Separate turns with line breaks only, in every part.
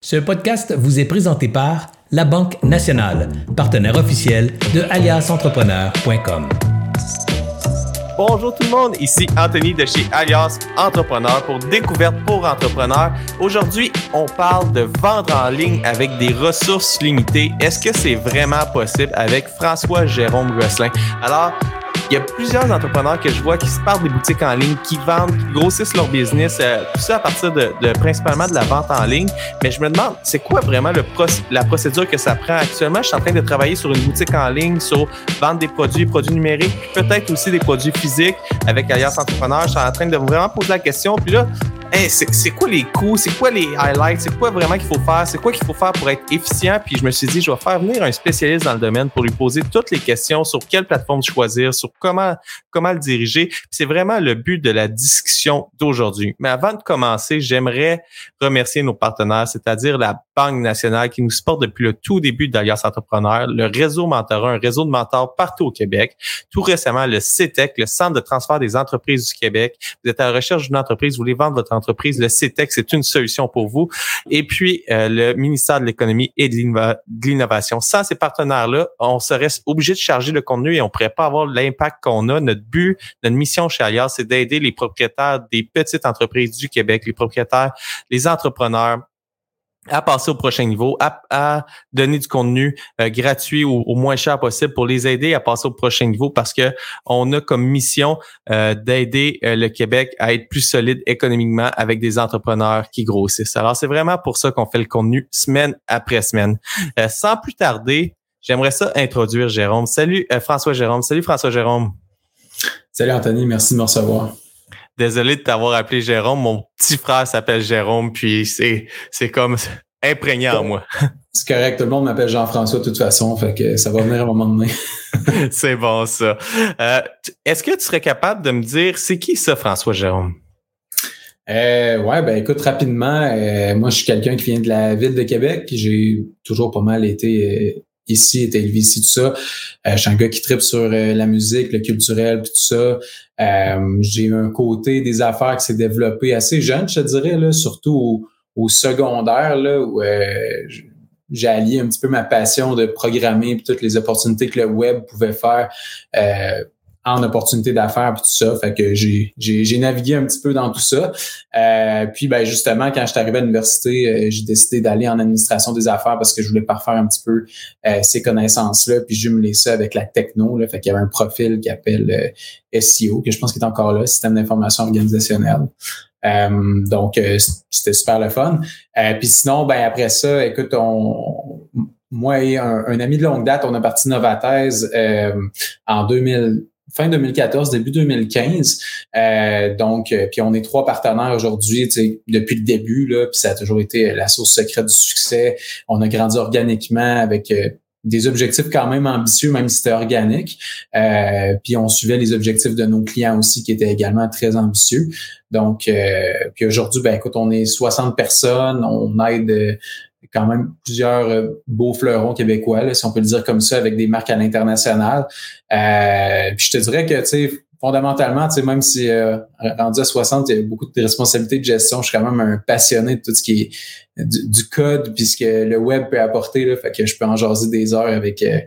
Ce podcast vous est présenté par La Banque Nationale, partenaire officiel de aliasentrepreneur.com.
Bonjour tout le monde, ici Anthony de chez Alias Entrepreneur pour Découverte pour Entrepreneurs. Aujourd'hui, on parle de vendre en ligne avec des ressources limitées. Est-ce que c'est vraiment possible avec François Jérôme Gosselin? Alors, il y a plusieurs entrepreneurs que je vois qui se partent des boutiques en ligne, qui vendent, qui grossissent leur business, euh, tout ça à partir de, principalement de la vente en ligne. Mais je me demande, c'est quoi vraiment le la procédure que ça prend actuellement? Je suis en train de travailler sur une boutique en ligne, sur vendre des produits, produits numériques, peut-être aussi des produits physiques avec Alias Entrepreneur. Je suis en train de vraiment poser la question. Puis là, c'est quoi les coûts, c'est quoi les highlights, c'est quoi vraiment qu'il faut faire, c'est quoi qu'il faut faire pour être efficient? Puis je me suis dit, je vais faire venir un spécialiste dans le domaine pour lui poser toutes les questions sur quelle plateforme choisir, sur comment comment le diriger. C'est vraiment le but de la discussion d'aujourd'hui. Mais avant de commencer, j'aimerais remercier nos partenaires, c'est-à-dire la Banque nationale qui nous supporte depuis le tout début d'Alias Entrepreneur, le réseau Mentorat, un réseau de mentors partout au Québec. Tout récemment, le CETEC, le Centre de transfert des entreprises du Québec. Vous êtes à la recherche d'une entreprise, vous voulez vendre votre entreprise, le CETEC, c'est une solution pour vous. Et puis, euh, le ministère de l'Économie et de l'Innovation. Sans ces partenaires-là, on serait obligé de charger le contenu et on pourrait pas avoir l'impact qu'on a. Notre but, notre mission chez Alias, c'est d'aider les propriétaires des petites entreprises du Québec, les propriétaires, les entrepreneurs, à passer au prochain niveau, à, donner du contenu euh, gratuit ou au moins cher possible pour les aider à passer au prochain niveau parce que on a comme mission euh, d'aider euh, le Québec à être plus solide économiquement avec des entrepreneurs qui grossissent. Alors c'est vraiment pour ça qu'on fait le contenu semaine après semaine. sans plus tarder, j'aimerais ça introduire Jérôme. Salut François Jérôme. Salut François Jérôme.
Salut Anthony, merci de me recevoir.
Désolé de t'avoir appelé Jérôme. Mon petit frère s'appelle Jérôme, puis c'est, c'est comme imprégné en moi.
C'est correct. Tout le monde m'appelle Jean-François de toute façon, fait que ça va venir à un moment donné.
c'est bon, ça. Euh, est-ce que tu serais capable de me dire, c'est qui ça, François Jérôme?
Euh, ouais, ben écoute, rapidement, euh, moi je suis quelqu'un qui vient de la ville de Québec. J'ai toujours pas mal été euh, ici, été élevé ici, tout ça. je suis un gars qui tripe sur la musique, le culturel, puis tout ça. J'ai un côté des affaires qui s'est développé assez jeune, je dirais, là, surtout au, secondaire, là, où j'ai allié un petit peu ma passion de programmer et toutes les opportunités que le web pouvait faire euh, en opportunité d'affaires et tout ça. Fait que j'ai, j'ai, navigué un petit peu dans tout ça. Euh, puis ben justement, quand je suis arrivé à l'université, euh, j'ai décidé d'aller en administration des affaires parce que je voulais parfaire un petit peu euh, ces connaissances-là. Puis jumeler ça avec la techno. Là, fait qu'il y avait un profil qui appelle SEO, que je pense qu'il est encore là, système d'information organisationnelle. donc, c'était super le fun. puis sinon, ben après ça, écoute, on, moi et un, ami de longue date, on a parti Novathèse en 2000 fin 2014, début 2015. Euh, donc, euh, puis on est trois partenaires aujourd'hui, depuis le début, là, puis ça a toujours été la source secrète du succès. On a grandi organiquement avec euh, des objectifs quand même ambitieux, même si c'était organique. puis on suivait les objectifs de nos clients aussi, qui étaient également très ambitieux. Donc, puis aujourd'hui, ben écoute, on est 60 personnes, on aide quand même plusieurs euh, beaux fleurons québécois, si on peut le dire comme ça, avec des marques à l'international. Euh, je te dirais que, tu sais, fondamentalement, tu sais, même si euh, rendu à 60, il y a beaucoup de responsabilités de gestion, je suis quand même un passionné de tout ce qui est du, code, puis ce que le web peut apporter, là, fait que je peux en jaser des heures avec euh,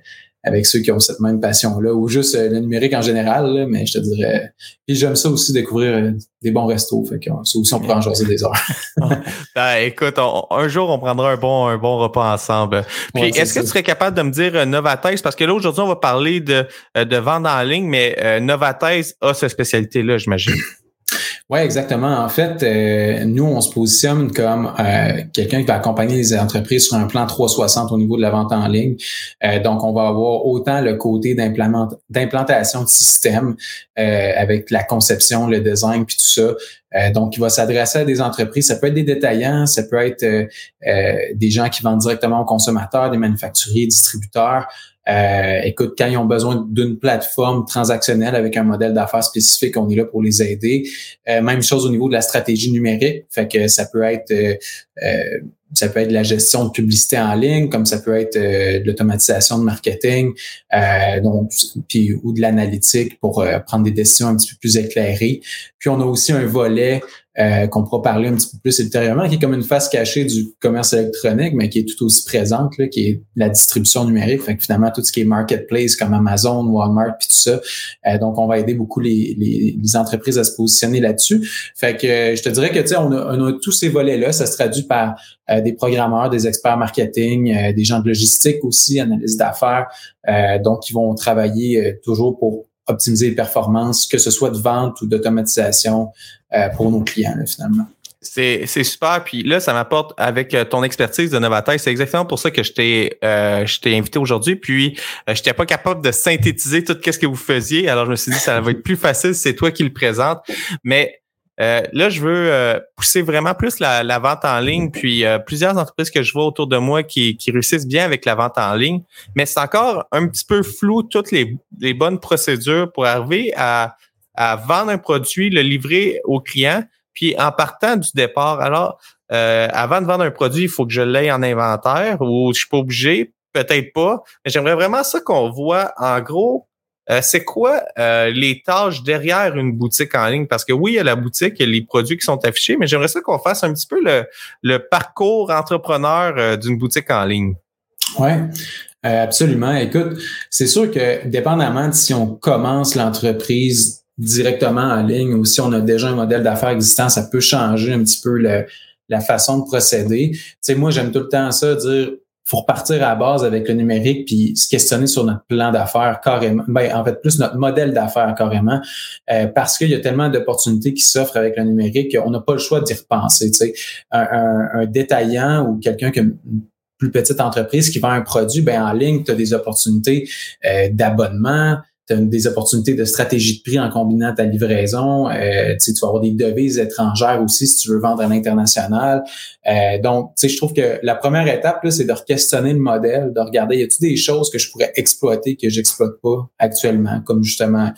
avec ceux qui ont cette même passion-là, ou juste euh, le numérique en général, mais je te dirais. Puis j'aime ça aussi découvrir euh, des bons restos. Fait que ça aussi, on pourrait en jaser des heures.
ben, écoute, un jour, on prendra un bon, un bon repas ensemble. Puis est-ce que tu serais capable de me dire euh, Novathèse? Parce que là, aujourd'hui, on va parler de, de vente en ligne, mais euh, a cette spécialité-là, j'imagine.
Oui, exactement. En fait, euh, nous, on se positionne comme euh, quelqu'un qui va accompagner les entreprises sur un plan 360 au niveau de la vente en ligne. Euh, donc, on va avoir autant le côté d'implantation de système avec la conception, le design, puis tout ça. donc, il va s'adresser à des entreprises. Ça peut être des détaillants, ça peut être des gens qui vendent directement aux consommateurs, des manufacturiers, distributeurs. Euh, écoute, quand ils ont besoin d'une plateforme transactionnelle avec un modèle d'affaires spécifique, on est là pour les aider. Euh, même chose au niveau de la stratégie numérique, fait que ça peut être euh, ça peut être la gestion de publicité en ligne, comme ça peut être de l'automatisation de marketing, donc puis ou de l'analytique pour prendre des décisions un petit peu plus éclairées. Puis on a aussi un volet euh, qu'on pourra parler un petit peu plus ultérieurement, qui est comme une face cachée du commerce électronique, mais qui est tout aussi présente, là, qui est la distribution numérique. Fait que finalement, tout ce qui est marketplace comme Amazon, Walmart, puis tout ça. Euh, donc, on va aider beaucoup les, les, les entreprises à se positionner là-dessus. Fait que euh, je te dirais que, tu sais, on a, on a tous ces volets-là. Ça se traduit par des programmeurs, des experts marketing, des gens de logistique aussi, analyse d'affaires, donc qui vont travailler toujours pour optimiser les performances, que ce soit de vente ou d'automatisation euh, pour nos clients, finalement.
C'est, super. Puis là, ça m'apporte avec euh, ton expertise de Novatech. C'est exactement pour ça que je t'ai, euh, je t'ai invité aujourd'hui. Puis, je n'étais pas capable de synthétiser tout ce que vous faisiez. Alors, je me suis dit, ça va être plus facile. C'est toi qui le présente. Mais euh, là, je veux euh, pousser vraiment plus la, vente en ligne, puis euh, plusieurs entreprises que je vois autour de moi qui, réussissent bien avec la vente en ligne, mais c'est encore un petit peu flou toutes les, bonnes procédures pour arriver à, vendre un produit, le livrer au client, puis en partant du départ. Alors, avant de vendre un produit, il faut que je l'aie en inventaire ou je suis pas obligé, peut-être pas, mais j'aimerais vraiment ça qu'on voit en gros euh, c'est quoi euh, les tâches derrière une boutique en ligne? Parce que oui, il y a la boutique, il y a les produits qui sont affichés, mais j'aimerais ça qu'on fasse un petit peu le, parcours entrepreneur euh, d'une boutique en ligne.
Oui, absolument. Écoute, c'est sûr que dépendamment de si on commence l'entreprise directement en ligne ou si on a déjà un modèle d'affaires existant, ça peut changer un petit peu la façon de procéder. Tu sais, moi, j'aime tout le temps ça, dire faut repartir à la base avec le numérique puis se questionner sur notre plan d'affaires carrément. Ben, en fait, plus notre modèle d'affaires carrément, euh, parce qu'il y a tellement d'opportunités qui s'offrent avec le numérique qu'on n'a pas le choix d'y repenser. Sais. Un, un, détaillant ou quelqu'un qui a une plus petite entreprise qui vend un produit, ben en ligne, tu as des opportunités euh, d'abonnement, des opportunités de stratégie de prix en combinant ta livraison. Euh, tu vas avoir des devises étrangères aussi si tu veux vendre à l'international. Euh, donc, je trouve que la première étape, c'est de questionner le modèle, de regarder, y a-t-il des choses que je pourrais exploiter que j'exploite pas actuellement, comme justement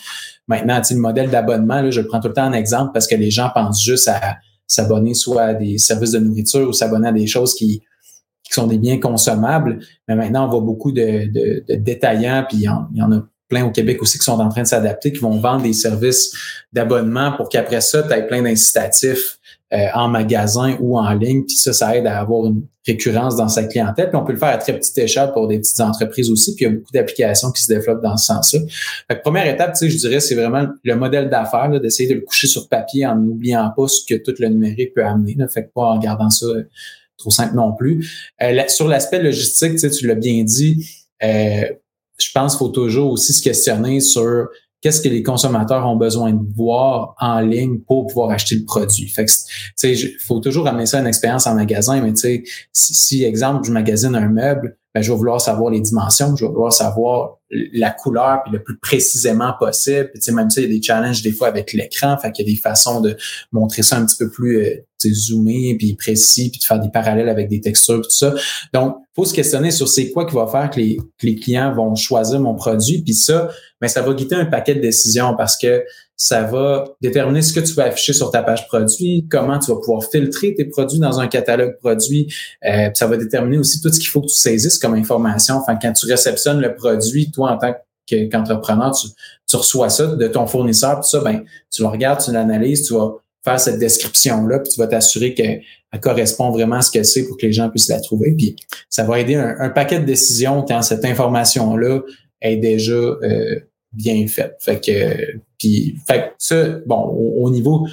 maintenant, le modèle d'abonnement, je le prends tout le temps en exemple parce que les gens pensent juste à s'abonner soit à des services de nourriture ou s'abonner à des choses qui, qui sont des biens consommables. Mais maintenant, on voit beaucoup de, de, de détaillants, puis il y en a au Québec aussi qui sont en train de s'adapter, qui vont vendre des services d'abonnement pour qu'après ça, tu aies plein d'incitatifs euh, en magasin ou en ligne. Puis ça, ça aide à avoir une récurrence dans sa clientèle. Puis on peut le faire à très petite échelle pour des petites entreprises aussi. Puis il y a beaucoup d'applications qui se développent dans ce sens-là. Première étape, tu sais, je dirais, c'est vraiment le modèle d'affaires, d'essayer de le coucher sur papier en n'oubliant pas ce que tout le numérique peut amener. Là. Fait que pas en regardant ça euh, trop simple non plus. Euh, sur l'aspect logistique, tu sais, tu l'as bien dit, euh, je pense qu'il faut toujours aussi se questionner sur qu'est-ce que les consommateurs ont besoin de voir en ligne pour pouvoir acheter le produit. Fait que, sais, faut toujours amener ça à une expérience en magasin, mais tu sais, si, si, exemple, je magasine un meuble, ben, je vais vouloir savoir les dimensions, je vais vouloir savoir la couleur puis le plus précisément possible. Puis, même ça, il y a des challenges des fois avec l'écran, fait qu'il y a des façons de montrer ça un petit peu plus euh, zoomé puis précis puis de faire des parallèles avec des textures tout ça. Donc, faut se questionner sur c'est quoi qui va faire que les, que les clients vont choisir mon produit puis ça, mais ben, ça va guider un paquet de décisions parce que ça va déterminer ce que tu vas afficher sur ta page produit, comment tu vas pouvoir filtrer tes produits dans un catalogue produit. Euh, ça va déterminer aussi tout ce qu'il faut que tu saisisses comme information. Enfin, quand tu réceptionnes le produit, toi, en tant qu'entrepreneur, tu, tu, reçois ça de ton fournisseur, puis ça, ben, tu le regardes, tu l'analyses, tu vas faire cette description-là, puis tu vas t'assurer qu'elle correspond vraiment à ce que c'est pour que les gens puissent la trouver. Puis ça va aider un, paquet de décisions quand cette information-là est déjà euh, bien faite. Fait que, puis, fait ça, bon, au niveau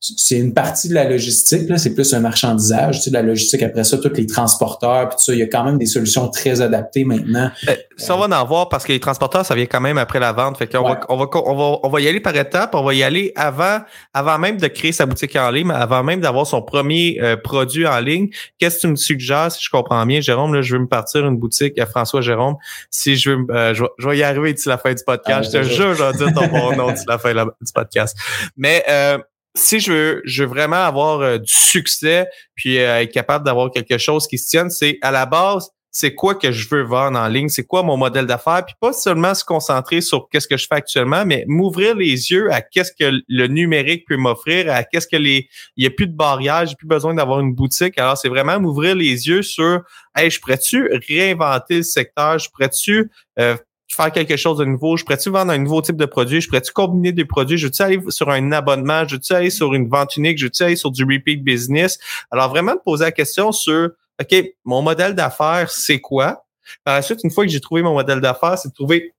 c'est une partie de la logistique, là, c'est plus un marchandisage, tu sais, de la logistique. Après ça, tous les transporteurs, puis tout ça, il y a quand même des solutions très adaptées maintenant.
Euh, ça, on va en voir parce que les transporteurs, ça vient quand même après la vente. Fait qu'on va, on va, on va, on va y aller par étapes. On va y aller avant, avant même de créer sa boutique en ligne, avant même d'avoir son premier euh, produit en ligne. Qu'est-ce que tu me suggères, si je comprends bien, Jérôme, là, je veux me partir une boutique à François Jérôme. Si je veux, euh, je, vais y arriver d'ici la fin du podcast. Ah, je te jure, je vais dire ton bon nom d'ici la fin du podcast. Mais, euh, si je veux, je veux vraiment avoir euh, du succès puis euh, être capable d'avoir quelque chose qui se tienne, c'est à la base, c'est quoi que je veux vendre en ligne, c'est quoi mon modèle d'affaires, puis pas seulement se concentrer sur qu'est-ce que je fais actuellement, mais m'ouvrir les yeux à qu'est-ce que le numérique peut m'offrir, à qu'est-ce que les, il y a plus de barrières, j'ai plus besoin d'avoir une boutique. Alors c'est vraiment m'ouvrir les yeux sur, hey, je pourrais-tu réinventer le secteur, je pourrais-tu euh, faire quelque chose de nouveau? Je pourrais-tu vendre un nouveau type de produit? Je pourrais-tu combiner des produits? Je veux-tu aller sur un abonnement? Je veux-tu aller sur une vente unique? Je veux-tu aller sur du repeat business? Alors, vraiment de poser la question sur, OK, mon modèle d'affaires, c'est quoi? Par la suite, une fois que j'ai trouvé mon modèle d'affaires, c'est de trouver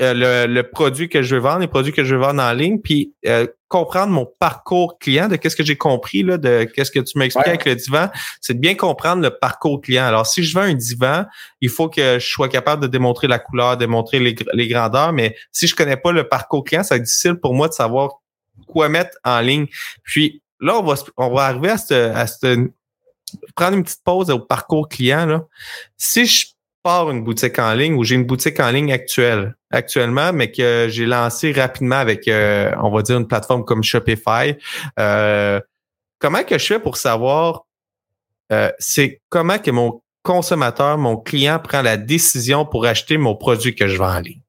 euh, le, produit que je veux vendre, les produits que je veux vendre en ligne, puis euh, comprendre mon parcours client, de qu'est-ce que j'ai compris, là, de qu'est-ce que tu m'expliques avec le divan, c'est de bien comprendre le parcours client. Alors, si je vends un divan, il faut que je sois capable de démontrer la couleur, démontrer les, les grandeurs, mais si je connais pas le parcours client, ça va être difficile pour moi de savoir quoi mettre en ligne. Puis là, on va, on va arriver à cette, à cette prendre une petite pause au parcours client. Là. Si je une boutique en ligne ou j'ai une boutique en ligne actuelle, actuellement, mais que j'ai lancé rapidement avec, euh, on va dire, une plateforme comme Shopify. Euh, comment que je fais pour savoir, euh, c'est comment que mon consommateur, mon client prend la décision pour acheter mon produit que je vends en ligne?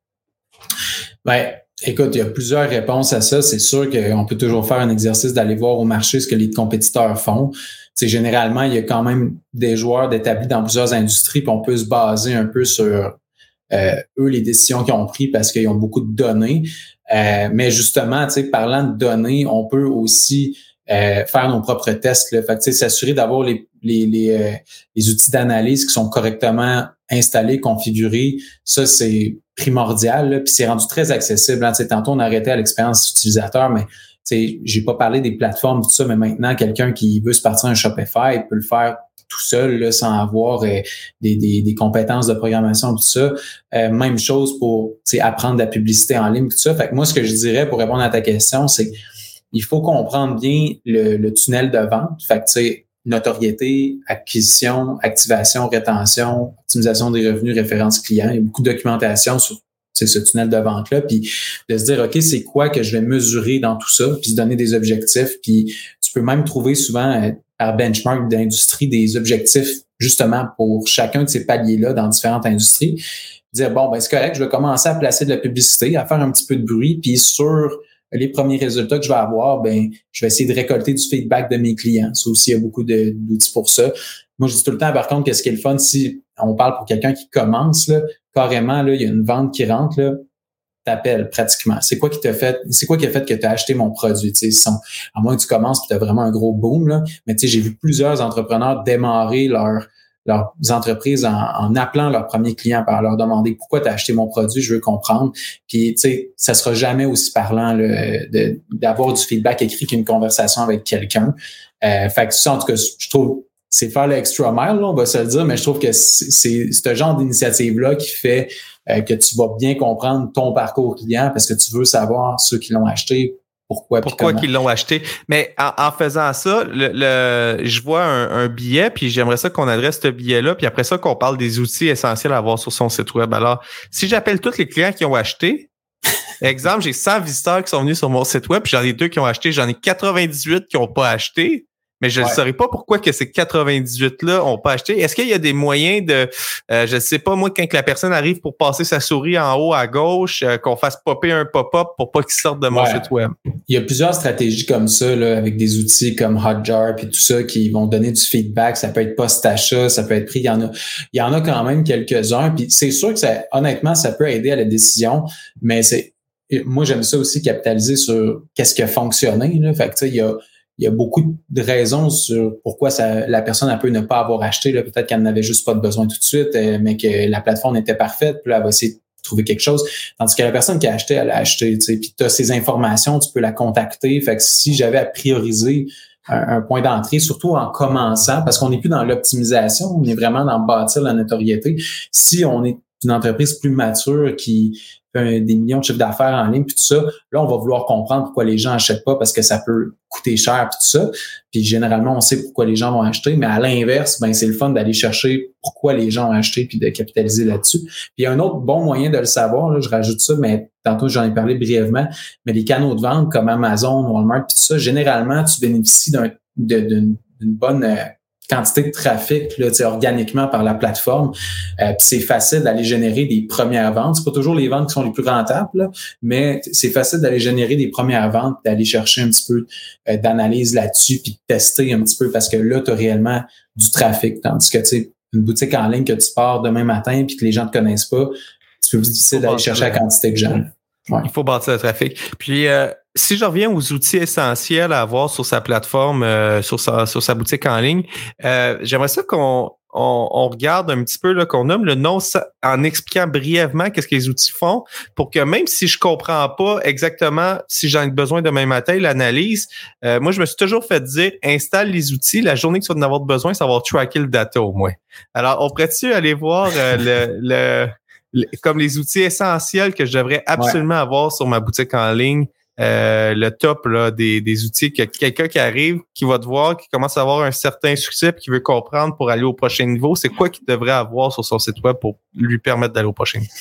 Ben, écoute, il y a plusieurs réponses à ça. C'est sûr qu'on peut toujours faire un exercice d'aller voir au marché ce que les compétiteurs font c'est généralement, il y a quand même des joueurs d'établis dans plusieurs industries, puis on peut se baser un peu sur euh, eux, les décisions qu'ils ont prises parce qu'ils ont beaucoup de données. Euh, mais justement, parlant de données, on peut aussi euh, faire nos propres tests. Là. Fait s'assurer d'avoir les, les, les, les outils d'analyse qui sont correctement installés, configurés, ça, c'est primordial. Puis c'est rendu très accessible. Hein. Tantôt, on arrêtait à l'expérience utilisateur, mais j'ai pas parlé des plateformes, tout ça, mais maintenant, quelqu'un qui veut se partir un Shopify peut le faire tout seul là, sans avoir euh, des, des, compétences de programmation tout ça. Euh, même chose pour apprendre de la publicité en ligne tout ça. Fait que moi, ce que je dirais pour répondre à ta question, c'est il faut comprendre bien le, tunnel de vente. Fait notoriété, acquisition, activation, rétention, optimisation des revenus, référence client. Il y a beaucoup de documentation sur ce tunnel de vente-là, puis de se dire, OK, c'est quoi que je vais mesurer dans tout ça, puis se donner des objectifs, puis tu peux même trouver souvent euh, par benchmark d'industrie des objectifs justement pour chacun de ces paliers-là dans différentes industries. Dire, bon, ben c'est correct, je vais commencer à placer de la publicité, à faire un petit peu de bruit, puis sur les premiers résultats que je vais avoir, ben je vais essayer de récolter du feedback de mes clients. Ça aussi, il y a beaucoup d'outils pour ça. Moi, je dis tout le temps, par contre, qu'est-ce qui est le fun, si on parle pour quelqu'un qui commence, là, carrément, là, il y a une vente qui rentre, là, t'appelles pratiquement. C'est quoi qui t'a fait, c'est quoi qui a fait que tu as acheté mon produit? Tu sais, à moins que tu commences et tu as vraiment un gros boom, là. Mais j'ai vu plusieurs entrepreneurs démarrer leur leurs entreprises en, appelant leurs premiers clients par leur demander pourquoi tu as acheté mon produit, je veux comprendre. Puis, tu sais, ça sera jamais aussi parlant d'avoir du feedback écrit qu'une conversation avec quelqu'un. Euh, fait que ça, en tout cas, je trouve c'est faire l'extra mile, on va se le dire, mais je trouve que c'est ce genre d'initiative-là qui fait euh, que tu vas bien comprendre ton parcours client parce que tu veux savoir ceux qui l'ont acheté, pourquoi.
Pourquoi qu'ils l'ont acheté. Mais en, faisant ça, le, je vois un, billet, puis j'aimerais ça qu'on adresse ce billet-là, puis après ça qu'on parle des outils essentiels à avoir sur son site web. Alors, si j'appelle tous les clients qui ont acheté, exemple, j'ai 100 visiteurs qui sont venus sur mon site web, puis j'en ai deux qui ont acheté, j'en ai 98 qui n'ont pas acheté mais je ne saurais pas pourquoi que ces 98-là ont pas acheté. Est-ce qu'il y a des moyens de, euh, je ne sais pas, moi, quand la personne arrive pour passer sa souris en haut à gauche, euh, qu'on fasse popper un pop-up pour pas qu'il sorte de mon site web?
Il y a plusieurs stratégies comme ça, là, avec des outils comme Hotjar et tout ça qui vont donner du feedback. Ça peut être post-achat, ça peut être pris. Il y en a, il y en a quand même quelques-uns. Puis c'est sûr que ça, honnêtement, ça peut aider à la décision, mais c'est, moi, j'aime ça aussi capitaliser sur qu'est-ce qui a fonctionné. Là. Fait que, il y a, il y a beaucoup de raisons sur pourquoi ça, la personne peut ne pas avoir acheté. Peut-être qu'elle n'avait juste pas de besoin tout de suite, euh, mais que la plateforme était parfaite. Puis là, elle va essayer de trouver quelque chose. Tandis que la personne qui a acheté, elle a acheté. Puis tu as ces informations, tu peux la contacter. Fait que si j'avais à prioriser un, point d'entrée, surtout en commençant, parce qu'on n'est plus dans l'optimisation, on est vraiment dans bâtir la notoriété. Si on est une entreprise plus mature qui des millions de chiffres d'affaires en ligne, puis tout ça, là, on va vouloir comprendre pourquoi les gens achètent pas parce que ça peut coûter cher, puis tout ça. Puis généralement, on sait pourquoi les gens vont acheter, mais à l'inverse, ben c'est le fun d'aller chercher pourquoi les gens ont acheté puis de capitaliser là-dessus. Puis il y a un autre bon moyen de le savoir, là, je rajoute ça, mais tantôt j'en ai parlé brièvement, mais les canaux de vente comme Amazon, Walmart, puis tout ça, généralement, tu bénéficies d'une bonne euh, quantité de trafic là, organiquement par la plateforme. Euh, c'est facile d'aller générer des premières ventes. C'est pas toujours les ventes qui sont les plus rentables, mais c'est facile d'aller générer des premières ventes, d'aller chercher un petit peu euh, d'analyse là-dessus, puis de tester un petit peu parce que là, tu as réellement du trafic. Tandis que tu une boutique en ligne que tu pars demain matin puis que les gens te connaissent pas, peu plus difficile d'aller chercher la quantité de gens.
Il faut bâtir le trafic. Puis, euh, si je reviens aux outils essentiels à avoir sur sa plateforme, euh, sur, sa, sur sa boutique en ligne, euh, j'aimerais ça qu'on on, regarde un petit peu, là, qu'on nomme le nom en expliquant brièvement qu'est-ce que les outils font pour que même si je comprends pas exactement si j'en ai besoin demain matin, l'analyse, moi, je me suis toujours fait dire, installe les outils, la journée que tu vas en avoir besoin, ça va tracker le data au moins. Alors, on pourrait-tu aller voir le, le comme les outils essentiels que je devrais absolument avoir sur ma boutique en ligne. Euh, le top des, outils que quelqu'un qui arrive, qui va te voir, qui commence à avoir un certain succès, qui veut comprendre pour aller au prochain niveau, c'est quoi qu'il devrait avoir sur son site web pour lui permettre d'aller au prochain? Niveau?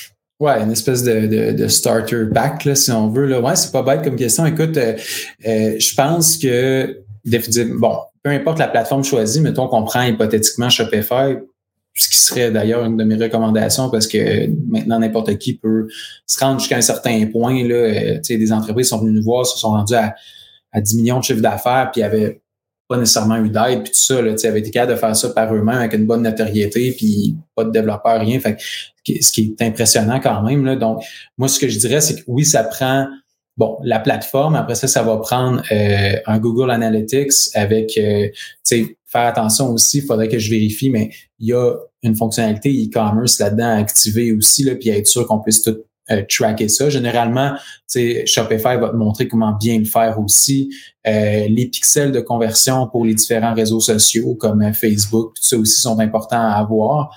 Ouais, une espèce de, de, starter pack, là, si on veut. Là. Ouais, c'est pas bête comme question. Écoute, euh, euh, je pense que bon, peu importe la plateforme choisie, mettons qu'on prend hypothétiquement Shopify, ce qui serait d'ailleurs une de mes recommandations parce que maintenant n'importe qui peut se rendre jusqu'à un certain point. Là, euh, des entreprises sont venues nous voir, se sont rendues à, à 10 millions de chiffres d'affaires, puis n'avaient pas nécessairement eu d'aide, puis tout ça, là, avaient été capables de faire ça par eux-mêmes avec une bonne notoriété, puis pas de développeur, rien. Fait ce qui est impressionnant quand même. Là. Donc, moi, ce que je dirais, c'est que oui, ça prend bon, la plateforme, après ça, ça va prendre euh, un Google Analytics avec, euh, tu sais, faire attention aussi, il faudrait que je vérifie, mais il y a une fonctionnalité e-commerce là-dedans à activer aussi, là, puis être sûr qu'on puisse tout euh, tracker ça. Généralement, Shopify va te montrer comment bien le faire aussi. les pixels de conversion pour les différents réseaux sociaux comme Facebook, tout ça aussi sont importants à avoir.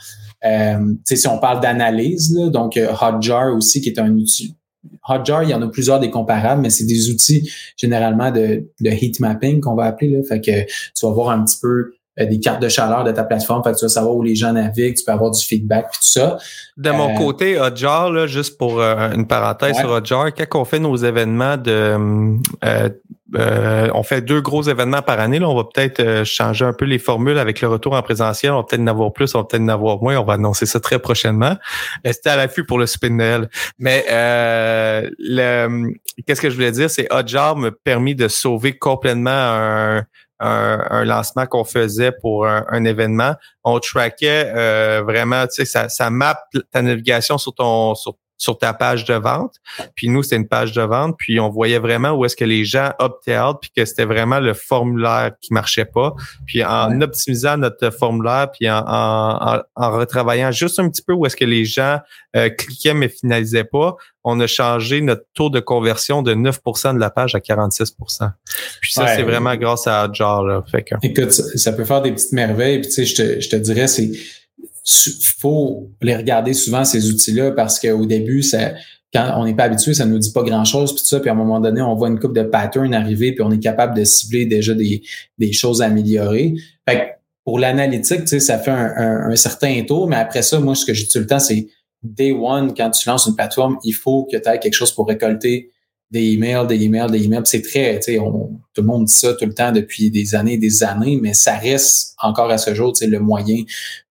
Euh, si on parle d'analyse, donc Hotjar aussi, qui est un outil, Hotjar, il y en a plusieurs des comparables, mais c'est des outils généralement de, de heat mapping qu'on va appeler. Là. Fait que tu vas voir un petit peu euh, des cartes de chaleur de ta plateforme, fait que tu vas savoir où les gens naviguent, tu peux avoir du feedback et tout ça.
De mon euh, côté, Hotjar, là, juste pour euh, une parenthèse sur Hotjar, quand on fait nos événements de on fait deux gros événements par année. Là, on va peut-être changer un peu les formules avec le retour en présentiel. On va peut-être en avoir plus, on va peut-être en avoir moins. On va annoncer ça très prochainement. Restez à l'affût pour le spin Noël. Mais le, qu'est-ce que je voulais dire, c'est Hotjar m'a permis de sauver complètement un, un, lancement qu'on faisait pour un, événement, on traquait euh, vraiment, tu sais, ça, ça map ta navigation sur ton sur sur ta page de vente. Puis nous, c'était une page de vente. Puis on voyait vraiment où est-ce que les gens optaient out, puis que c'était vraiment le formulaire qui marchait pas. Puis en optimisant notre formulaire, puis en, en, en, retravaillant juste un petit peu où est-ce que les gens euh, cliquaient mais finalisaient pas, on a changé notre taux de conversion de 9% de la page à 46% Puis ça, c'est vraiment grâce à Jar. Là. Fait que...
Écoute, ça, peut faire des petites merveilles. Puis tu sais, je te, je te dirais, c'est faut les regarder souvent ces outils-là parce qu'au début, ça, quand on n'est pas habitué, ça nous dit pas grand-chose puis ça. Puis à un moment donné, on voit une coupe de patterns arriver puis on est capable de cibler déjà des, des choses à améliorer. Fait que pour l'analytique, tu sais, ça fait un, un, certain tour, mais après ça, moi, ce que j'ai tout le temps, c'est day one, quand tu lances une plateforme, il faut que tu aies quelque chose pour récolter des emails, des emails, des emails. C'est très, tu sais, tout le monde dit ça tout le temps depuis des années et des années, mais ça reste encore à ce jour, tu sais, le moyen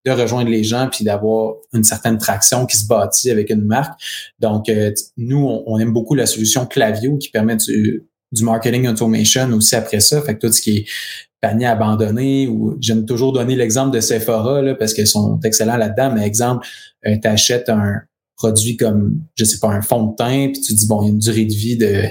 de rejoindre les gens puis d'avoir une certaine traction qui se bâtit avec une marque. Donc, euh, nous, on, aime beaucoup la solution Clavio qui permet du, du marketing automation aussi après ça. Fait que tout ce qui est panier abandonné ou j'aime toujours donner l'exemple de Sephora là, parce qu'ils sont excellents là-dedans, mais exemple, euh, tu achètes un produit comme, je sais pas, un fond de teint, puis tu dis, bon, il y a une durée de vie de,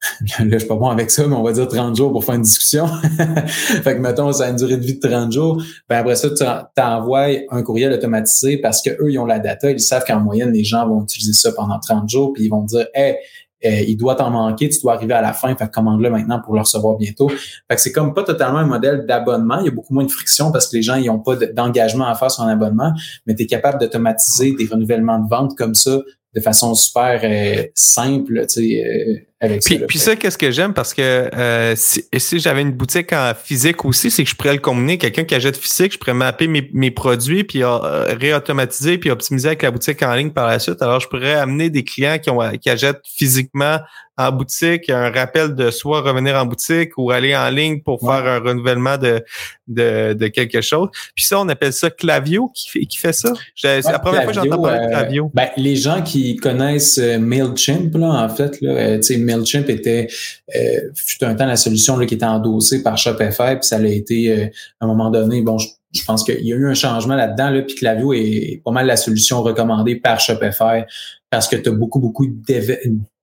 là, je suis pas bon avec ça, mais on va dire 30 jours pour faire une discussion. fait que, mettons, ça a une durée de vie de 30 jours. Ben, après ça, tu t'envoies un courriel automatisé parce que eux, ils ont la data. Ils savent qu'en moyenne, les gens vont utiliser ça pendant 30 jours, puis ils vont dire, hey, euh, il doit t'en manquer, tu dois arriver à la fin, fait commande-le maintenant pour le recevoir bientôt. Fait que c'est comme pas totalement un modèle d'abonnement, il y a beaucoup moins de friction parce que les gens ils ont pas d'engagement à faire sur un abonnement, mais tu es capable d'automatiser des renouvellements de vente comme ça de façon super euh, simple, tu sais, euh, avec
puis, ça. Puis ça, qu'est-ce que j'aime? Parce que euh, si, si j'avais une boutique en physique aussi, c'est que je pourrais le combiner. Quelqu'un qui achète physique, je pourrais mapper mes, mes produits puis réautomatiser puis optimiser avec la boutique en ligne par la suite. Alors, je pourrais amener des clients qui, ont, qui achètent physiquement en boutique, un rappel de soit revenir en boutique ou aller en ligne pour faire un renouvellement de, de, de, quelque chose. Puis ça, on appelle ça Clavio qui fait, qui fait ça? c'est la première fois que j'entends parler de Clavio.
ben, les gens qui connaissent euh, MailChimp, là, en fait, là, euh, MailChimp était euh, fut un temps la solution là, qui était endossée par Shopify, puis ça a été, euh, à un moment donné, bon, je pense qu'il y a eu un changement là-dedans, là, puis Clavio est pas mal la solution recommandée par Shopify parce que tu as beaucoup, beaucoup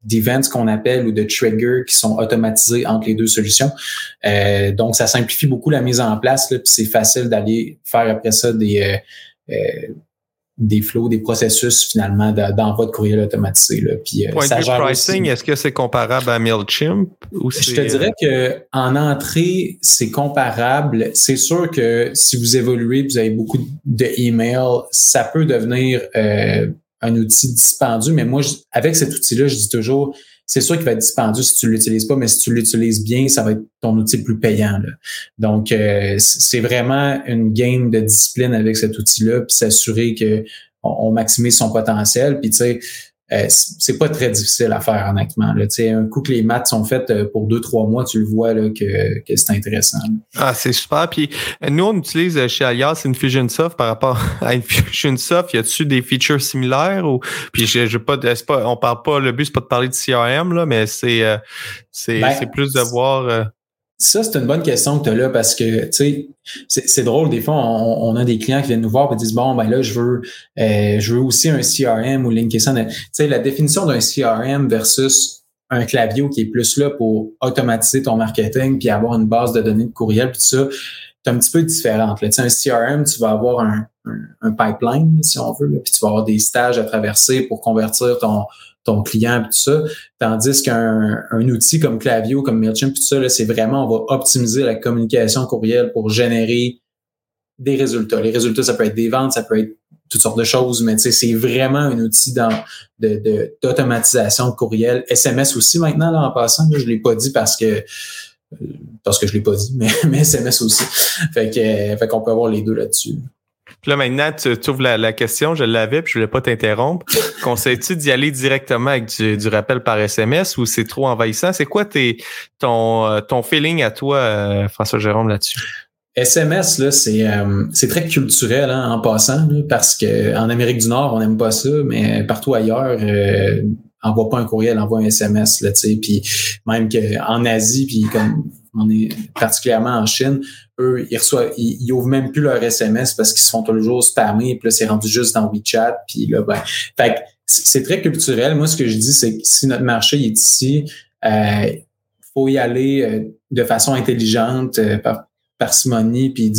d'events qu'on appelle ou de triggers qui sont automatisés entre les deux solutions. Euh, donc, ça simplifie beaucoup la mise en place, puis c'est facile d'aller faire après ça des, euh, euh, des flows, des processus finalement d'envoi de courriel automatisé. Là. Puis,
Point de vue pricing, est-ce que c'est comparable à MailChimp? Ou
Je te dirais que en entrée, c'est comparable. C'est sûr que si vous évoluez, vous avez beaucoup de emails, ça peut devenir euh, un outil dispendieux, mais moi, avec cet outil-là, je dis toujours, c'est sûr qu'il va être dispendieux si tu l'utilises pas, mais si tu l'utilises bien, ça va être ton outil plus payant. Donc, euh, c'est vraiment une game de discipline avec cet outil-là, puis s'assurer que on, maximise son potentiel. Puis, tu sais, euh, c'est pas très difficile à faire, honnêtement. Là. Un coup que les maths sont faites euh, pour deux, trois mois, tu le vois là, que, que c'est intéressant.
Ah, c'est super. Puis nous, on utilise chez Alias Infusionsoft par rapport à Infusionsoft. Y a-tu des features similaires ou puis je, je pas, pas, on parle pas, le but c'est pas de parler de CRM là, mais c'est euh, c'est ben, plus de voir.
Ça, c'est une bonne question que tu as là parce que, tu sais, c'est drôle, des fois, on, a des clients qui viennent nous voir et disent, bon, ben là, je veux, euh, je veux aussi un CRM ou LinkedIn. Tu sais, la définition d'un CRM versus un clavier qui est plus là pour automatiser ton marketing puis avoir une base de données de courriel puis tout ça, c'est un petit peu différente. Tu sais, un CRM, tu vas avoir un, pipeline, si on veut, puis tu vas avoir des stages à traverser pour convertir ton, ton client et tout ça. Tandis qu'un un outil comme Clavio, comme MailChimp, tout ça, c'est vraiment, on va optimiser la communication courriel pour générer des résultats. Les résultats, ça peut être des ventes, ça peut être toutes sortes de choses, mais c'est vraiment un outil dans, de, d'automatisation de, courriel. SMS aussi maintenant, là, en passant, je ne l'ai pas dit parce que parce que je l'ai pas dit, mais, mais SMS aussi. Fait que, fait qu'on peut avoir les deux là-dessus.
Puis là, maintenant, tu, ouvres la, question, je l'avais, puis je voulais pas t'interrompre. Conseilles-tu d'y aller directement avec du, rappel par SMS ou c'est trop envahissant? C'est quoi ton, euh, ton feeling à toi, euh, François Jérôme, là-dessus?
SMS, là, c'est, euh, c'est très culturel hein, en passant, parce que en Amérique du Nord, on n'aime pas ça, mais partout ailleurs, euh, envoie pas un courriel, envoie un SMS, là, tu sais. Puis même qu'en Asie, puis comme on est particulièrement en Chine, eux, ils reçoivent, ils, ouvrent même plus leur SMS parce qu'ils se font toujours spammer, puis là, c'est rendu juste dans WeChat, puis là, ben, fait c'est très culturel. Moi, ce que je dis, c'est que si notre marché est ici, euh, faut y aller euh, de façon intelligente, euh, par parcimonie, puis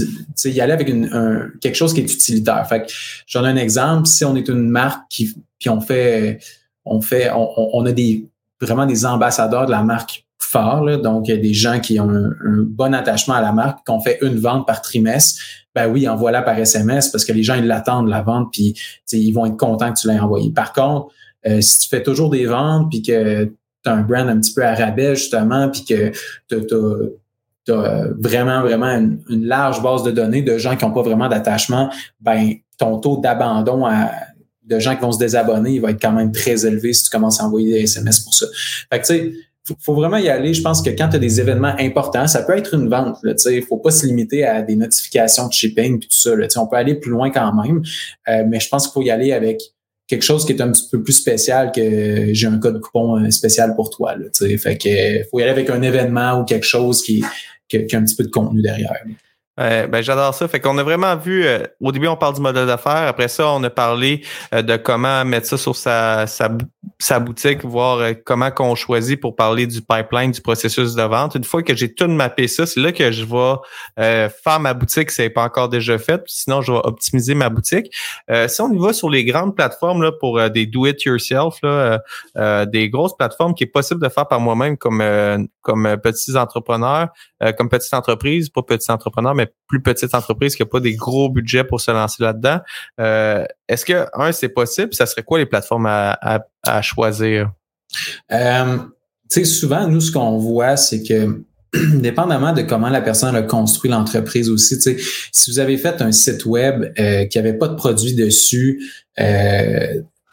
y aller avec une, un, quelque chose qui est utilitaire. Fait que j'en ai un exemple. Si on est une marque qui, puis on fait, on fait, on, on a des vraiment des ambassadeurs de la marque fort. Donc, il y a des gens qui ont un, bon attachement à la marque, qu'on fait une vente par trimestre. Ben oui, envoie-la par SMS parce que les gens, ils l'attendent, la vente, puis ils vont être contents que tu l'aies envoyé. Par contre, euh, si tu fais toujours des ventes, puis que tu as un brand un petit peu à rabais, justement, puis que tu as, vraiment, vraiment une, large base de données de gens qui n'ont pas vraiment d'attachement, ben ton taux d'abandon de gens qui vont se désabonner, il va être quand même très élevé si tu commences à envoyer des SMS pour ça. Fait que tu sais, faut, faut vraiment y aller. Je pense que quand tu as des événements importants, ça peut être une vente. Il ne faut pas se limiter à des notifications de shipping et tout ça. Là, on peut aller plus loin quand même, euh, mais je pense qu'il faut y aller avec quelque chose qui est un petit peu plus spécial que j'ai un code coupon euh, spécial pour toi. Là, fait que faut y aller avec un événement ou quelque chose qui, qui a un petit peu de contenu derrière.
Euh, ben, j'adore ça. Fait qu'on a vraiment vu, euh, au début, on parle du modèle d'affaires. Après ça, on a parlé euh, de comment mettre ça sur sa, sa, sa boutique, voir comment qu'on choisit pour parler du pipeline, du processus de vente. Une fois que j'ai tout mappé ça, c'est là que je vais faire ma boutique si n'est pas encore déjà fait. Sinon, je vais optimiser ma boutique. si on y va sur les grandes plateformes là, pour des do-it-yourself, des grosses plateformes qui est possible de faire par moi-même comme, comme petits entrepreneurs, comme petite entreprise, pas petits entrepreneurs, mais plus petite entreprise qui n'a pas des gros budgets pour se lancer là-dedans. Euh, est-ce que, un, c'est possible? Ça serait quoi les plateformes à, choisir?
Euh, souvent, nous, ce qu'on voit, c'est que dépendamment de comment la personne a construit l'entreprise aussi, si vous avez fait un site web euh, qui n'avait pas de produit dessus,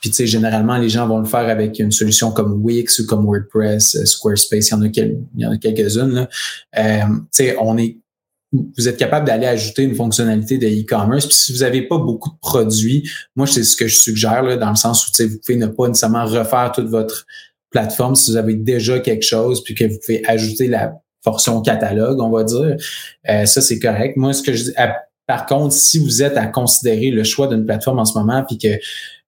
puis, généralement, les gens vont le faire avec une solution comme Wix ou comme WordPress, Squarespace, il y en a, quelques-unes. On est vous êtes capable d'aller ajouter une fonctionnalité de e-commerce. Puis si vous n'avez pas beaucoup de produits, moi, c'est ce que je suggère là, dans le sens où vous pouvez ne pas nécessairement refaire toute votre plateforme si vous avez déjà quelque chose, puis que vous pouvez ajouter la portion catalogue, on va dire. Euh, ça, c'est correct. Moi, ce que je dis, Par contre, si vous êtes à considérer le choix d'une plateforme en ce moment, puis que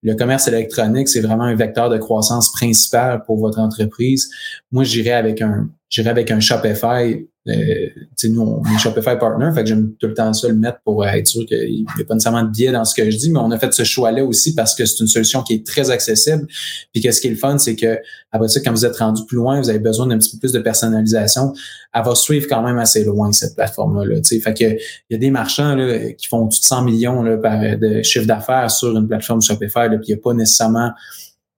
le commerce électronique, c'est vraiment un vecteur de croissance principal pour votre entreprise, moi, j'irais avec un, j'irais avec un Shopify euh, nous, on est Shopify Partner, fait que j'aime tout le temps ça le mettre pour être sûr qu'il n'y a pas nécessairement de biais dans ce que je dis, mais on a fait ce choix-là aussi parce que c'est une solution qui est très accessible. Puis que ce qui est le fun, c'est que après ça, quand vous êtes rendu plus loin, vous avez besoin d'un petit peu plus de personnalisation. Elle va suivre quand même assez loin, cette plateforme-là. Là, fait que il y a des marchands là, qui font tout de 100 millions là, par, de chiffre d'affaires sur une plateforme Shopify, puis il n'y a pas nécessairement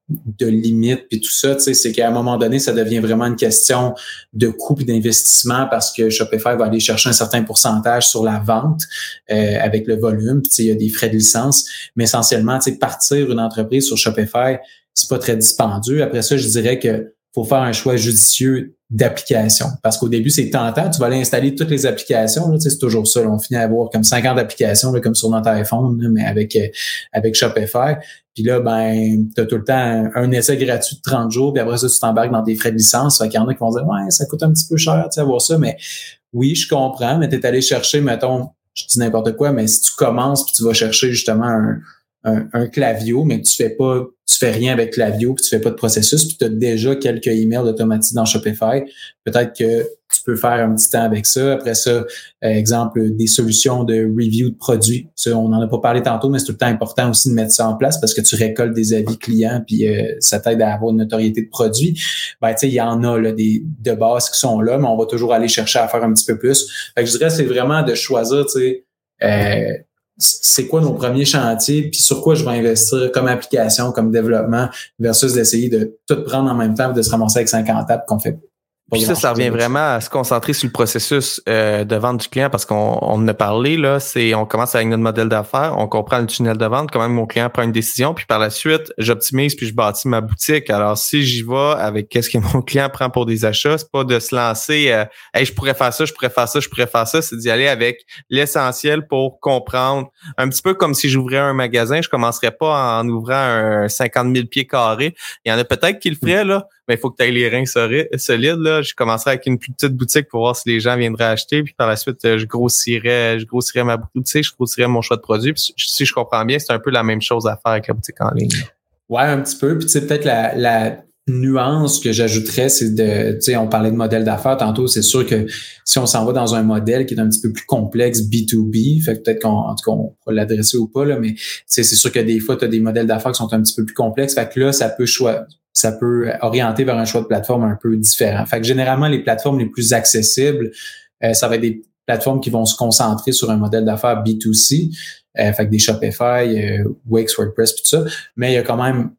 de limites puis tout ça, tu sais, c'est qu'à un moment donné, ça devient vraiment une question de coût et d'investissement parce que Shopify va aller chercher un certain pourcentage sur la vente euh, avec le volume, puis il y a des frais de licence, mais essentiellement, tu sais, partir une entreprise sur Shopify, c'est pas très dispendieux. Après ça, je dirais que faut faire un choix judicieux d'applications. Parce qu'au début, c'est tentant. Tu vas aller installer toutes les applications. Là, c'est toujours ça. on finit à avoir comme 50 applications, comme sur notre iPhone, mais avec, euh, avec Shopify. Puis là, ben, tu as tout le temps un, essai gratuit de 30 jours, puis après ça, tu t'embarques dans des frais de licence. Fait qu'il y en a qui vont dire Ouais, ça coûte un petit peu cher, tu sais, avoir ça, mais oui, je comprends, mais tu es allé chercher, mettons, je dis n'importe quoi, mais si tu commences puis tu vas chercher justement un, un, clavio, mais tu fais pas, tu fais rien avec clavio, puis tu fais pas de processus, puis tu as déjà quelques emails automatisés dans Shopify, peut-être que tu peux faire un petit temps avec ça. Après ça, euh, exemple, des solutions de review de produits. On n'en a pas parlé tantôt, mais c'est tout le temps important aussi de mettre ça en place parce que tu récoltes des avis clients, puis euh, ça t'aide à avoir une notoriété de produit. Ben, tu sais, il y en a là, des de base qui sont là, mais on va toujours aller chercher à faire un petit peu plus. Fait que je dirais, c'est vraiment de choisir, tu sais, euh, c'est quoi nos premiers chantiers, puis sur quoi je vais investir comme application, comme développement, versus d'essayer de tout prendre en même temps de se ramasser avec 50 apps qu'on fait
puis ça, ça revient vraiment à se concentrer sur le processus euh, de vente du client parce qu'on on en a parlé, là, c'est on commence avec notre modèle d'affaires, on comprend le tunnel de vente, comment mon client prend une décision, puis par la suite, j'optimise puis je bâtis ma boutique. Alors, si j'y vais avec qu'est-ce que mon client prend pour des achats, c'est pas de se lancer euh, Hey, je pourrais faire ça, je pourrais faire ça, je pourrais faire ça, c'est d'y aller avec l'essentiel pour comprendre. Un petit peu comme si j'ouvrais un magasin, je commencerais pas en ouvrant un 50 000 pieds carrés. Il y en a peut-être qui le feraient, là, mais il faut que tu aies les reins solides. Là. Je commencerai avec une plus petite boutique pour voir si les gens viendraient acheter. Puis par la suite, euh, je grossirais, je ma boutique, je grossirais mon choix de produit. Puis, si je comprends bien, c'est un peu la même chose à faire avec la boutique en ligne.
Ouais, un petit peu. Puis tu sais, peut-être la, nuance que j'ajouterais, c'est de, tu sais, on parlait de modèle d'affaires tantôt, c'est sûr que si on s'en va dans un modèle qui est un petit peu plus complexe, B2B, fait peut-être qu'on, en l'adresser ou pas, là, mais c'est sûr que des fois, tu as des modèles d'affaires qui sont un petit peu plus complexes, fait que là, ça peut choisir, ça peut orienter vers un choix de plateforme un peu différent. Fait que généralement, les plateformes les plus accessibles, euh, ça va être des plateformes qui vont se concentrer sur un modèle d'affaires B2C, euh, fait que des Shopify, euh, Wix, WordPress, tout ça. Mais il y a quand même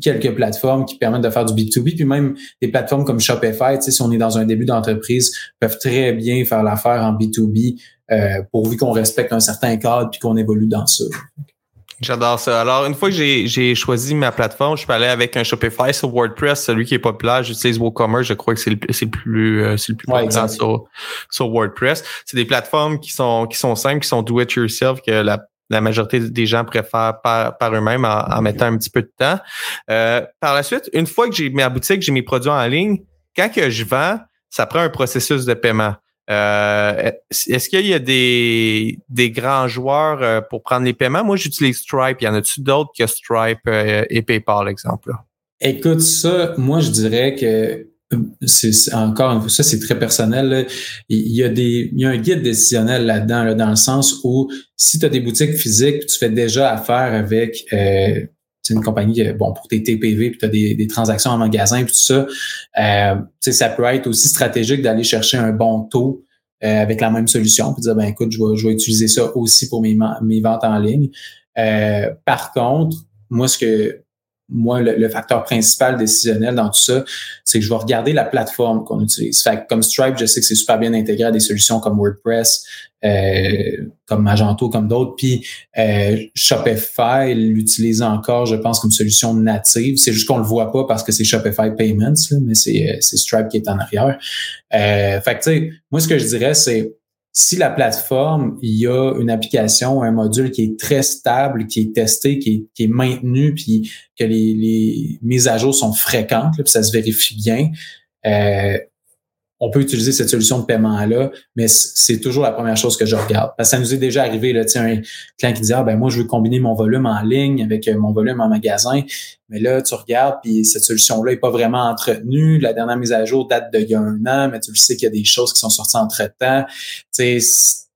quelques plateformes qui permettent de faire du B2B, puis même des plateformes comme Shopify, si on est dans un début d'entreprise, peuvent très bien faire l'affaire en B2B, euh, pourvu qu'on respecte un certain cadre puis qu'on évolue dans ça.
J'adore ça. Alors, une fois que j'ai choisi ma plateforme, je peux aller avec un Shopify sur WordPress, celui qui est populaire. J'utilise WooCommerce, je crois que c'est le, le, plus, euh, c'est le plus populaire sur, sur WordPress. C'est des plateformes qui sont, qui sont simples, qui sont do-it-yourself, que la, la majorité des gens préfèrent par, par eux-mêmes en, mettant un petit peu de temps. Euh, par la suite, une fois que j'ai ma boutique, j'ai mes produits en ligne, quand que je vends, ça prend un processus de paiement. Euh, est-ce qu'il y a des, des grands joueurs euh, pour prendre les paiements? Moi, j'utilise Stripe. Y en a-tu d'autres que Stripe euh, et PayPal, exemple?
Écoute, ça, moi, je dirais que c'est encore une fois, ça, c'est très personnel. Il, y a des, il y a un guide décisionnel là-dedans, dans le sens où si tu as des boutiques physiques, tu fais déjà affaire avec une compagnie, bon, pour tes TPV, puis tu as des, des, transactions en magasin, puis tout ça, euh, ça peut être aussi stratégique d'aller chercher un bon taux euh, avec la même solution, puis dire, ben écoute, je vais, je vais utiliser ça aussi pour mes, mes ventes en ligne. Euh, par contre, moi, ce que moi, le, facteur principal décisionnel dans tout ça, c'est que je vais regarder la plateforme qu'on utilise. Fait comme Stripe, je sais que c'est super bien intégré à des solutions comme WordPress, euh, comme Magento, comme d'autres. Puis euh, Shopify l'utilise encore, je pense, comme solution native. C'est juste qu'on le voit pas parce que c'est Shopify Payments, mais c'est Stripe qui est en arrière. Euh, fait que, tu sais, moi, ce que je dirais, c'est si la plateforme, il y a une application, un module qui est très stable, qui est testé, qui est, maintenu, puis que les, les, mises à jour sont fréquentes, puis ça se vérifie bien, euh, on peut utiliser cette solution de paiement-là, mais c'est toujours la première chose que je regarde. Parce que ça nous est déjà arrivé, là, un client qui dit, ah, ben, moi, je veux combiner mon volume en ligne avec euh, mon volume en magasin. Mais là, tu regardes, puis cette solution-là n'est pas vraiment entretenue. La dernière mise à jour date d'il y a un an, mais tu le sais qu'il y a des choses qui sont sorties entre-temps.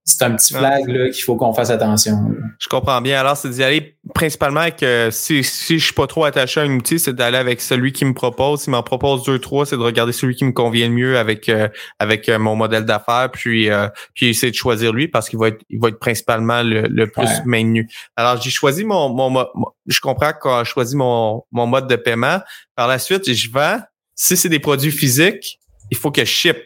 C'est un petit flag là, qu'il faut qu'on fasse attention.
Je comprends bien. Alors, c'est d'y aller principalement avec euh, si, si je suis pas trop attaché à un outil, c'est d'aller avec celui qui me propose. S'il m'en propose deux, trois, c'est de regarder celui qui me convient le mieux avec euh, avec euh, mon modèle d'affaires, puis puis essayer de choisir lui parce qu'il va être il va être principalement le, plus maintenu. Alors, j'ai choisi mon, mon, je comprends quand j'ai choisi mon, mon mode de paiement. Par la suite, je vends. Si c'est des produits physiques, il faut que je ship.